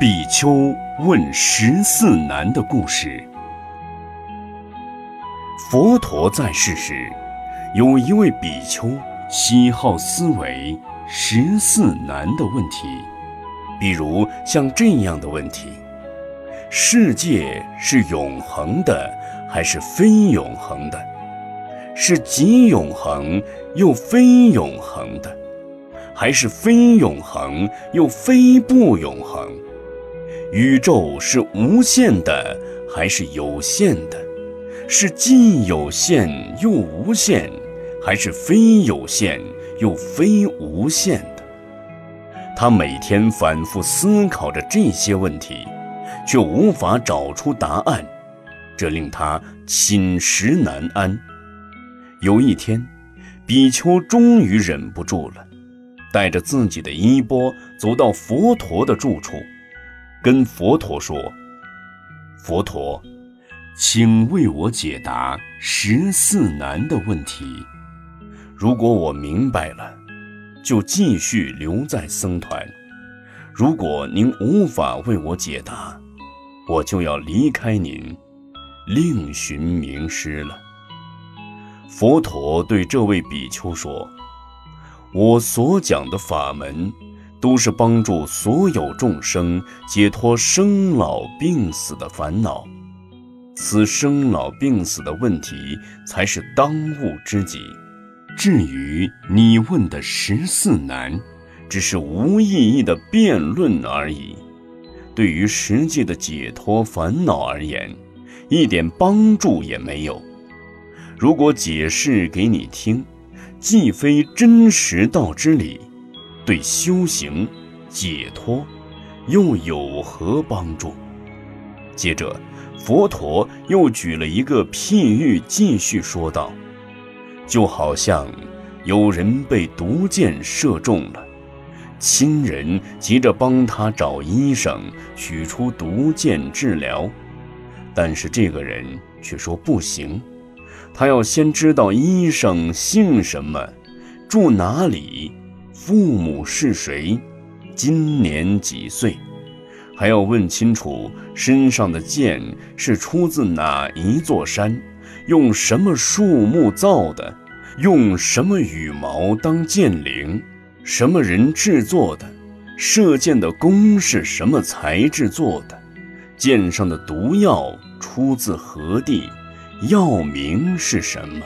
比丘问十四难的故事。佛陀在世时，有一位比丘喜好思维十四难的问题，比如像这样的问题：世界是永恒的还是非永恒的？是极永恒又非永恒的，还是非永恒又非不永恒？宇宙是无限的还是有限的？是既有限又无限，还是非有限又非无限的？他每天反复思考着这些问题，却无法找出答案，这令他寝食难安。有一天，比丘终于忍不住了，带着自己的衣钵走到佛陀的住处。跟佛陀说：“佛陀，请为我解答十四难的问题。如果我明白了，就继续留在僧团；如果您无法为我解答，我就要离开您，另寻名师了。”佛陀对这位比丘说：“我所讲的法门。”都是帮助所有众生解脱生老病死的烦恼，此生老病死的问题才是当务之急。至于你问的十四难，只是无意义的辩论而已，对于实际的解脱烦恼而言，一点帮助也没有。如果解释给你听，既非真实道之理。对修行、解脱，又有何帮助？接着，佛陀又举了一个譬喻，继续说道：“就好像有人被毒箭射中了，亲人急着帮他找医生取出毒箭治疗，但是这个人却说不行，他要先知道医生姓什么，住哪里。”父母是谁？今年几岁？还要问清楚身上的剑是出自哪一座山，用什么树木造的，用什么羽毛当剑翎，什么人制作的？射箭的弓是什么材质做的？箭上的毒药出自何地？药名是什么？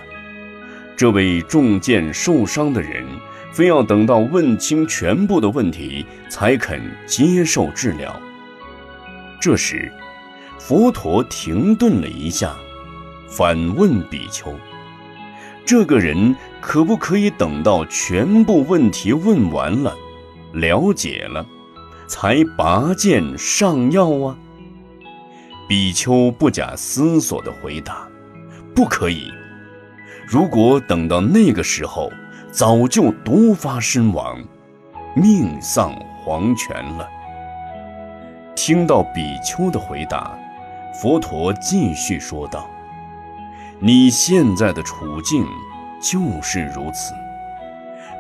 这位中箭受伤的人。非要等到问清全部的问题，才肯接受治疗。这时，佛陀停顿了一下，反问比丘：“这个人可不可以等到全部问题问完了，了解了，才拔剑上药啊？”比丘不假思索地回答：“不可以。如果等到那个时候。”早就毒发身亡，命丧黄泉了。听到比丘的回答，佛陀继续说道：“你现在的处境就是如此，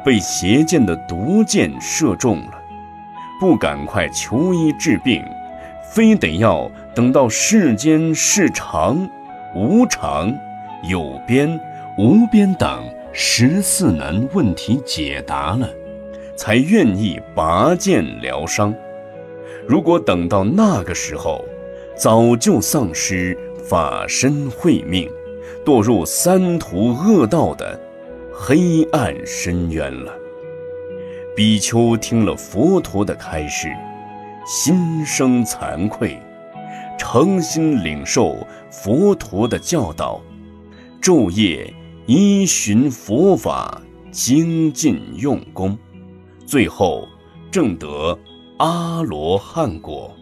被邪见的毒箭射中了，不赶快求医治病，非得要等到世间是常、无常、有边、无边等。”十四难问题解答了，才愿意拔剑疗伤。如果等到那个时候，早就丧失法身慧命，堕入三途恶道的黑暗深渊了。比丘听了佛陀的开示，心生惭愧，诚心领受佛陀的教导，昼夜。依循佛法，精进用功，最后证得阿罗汉果。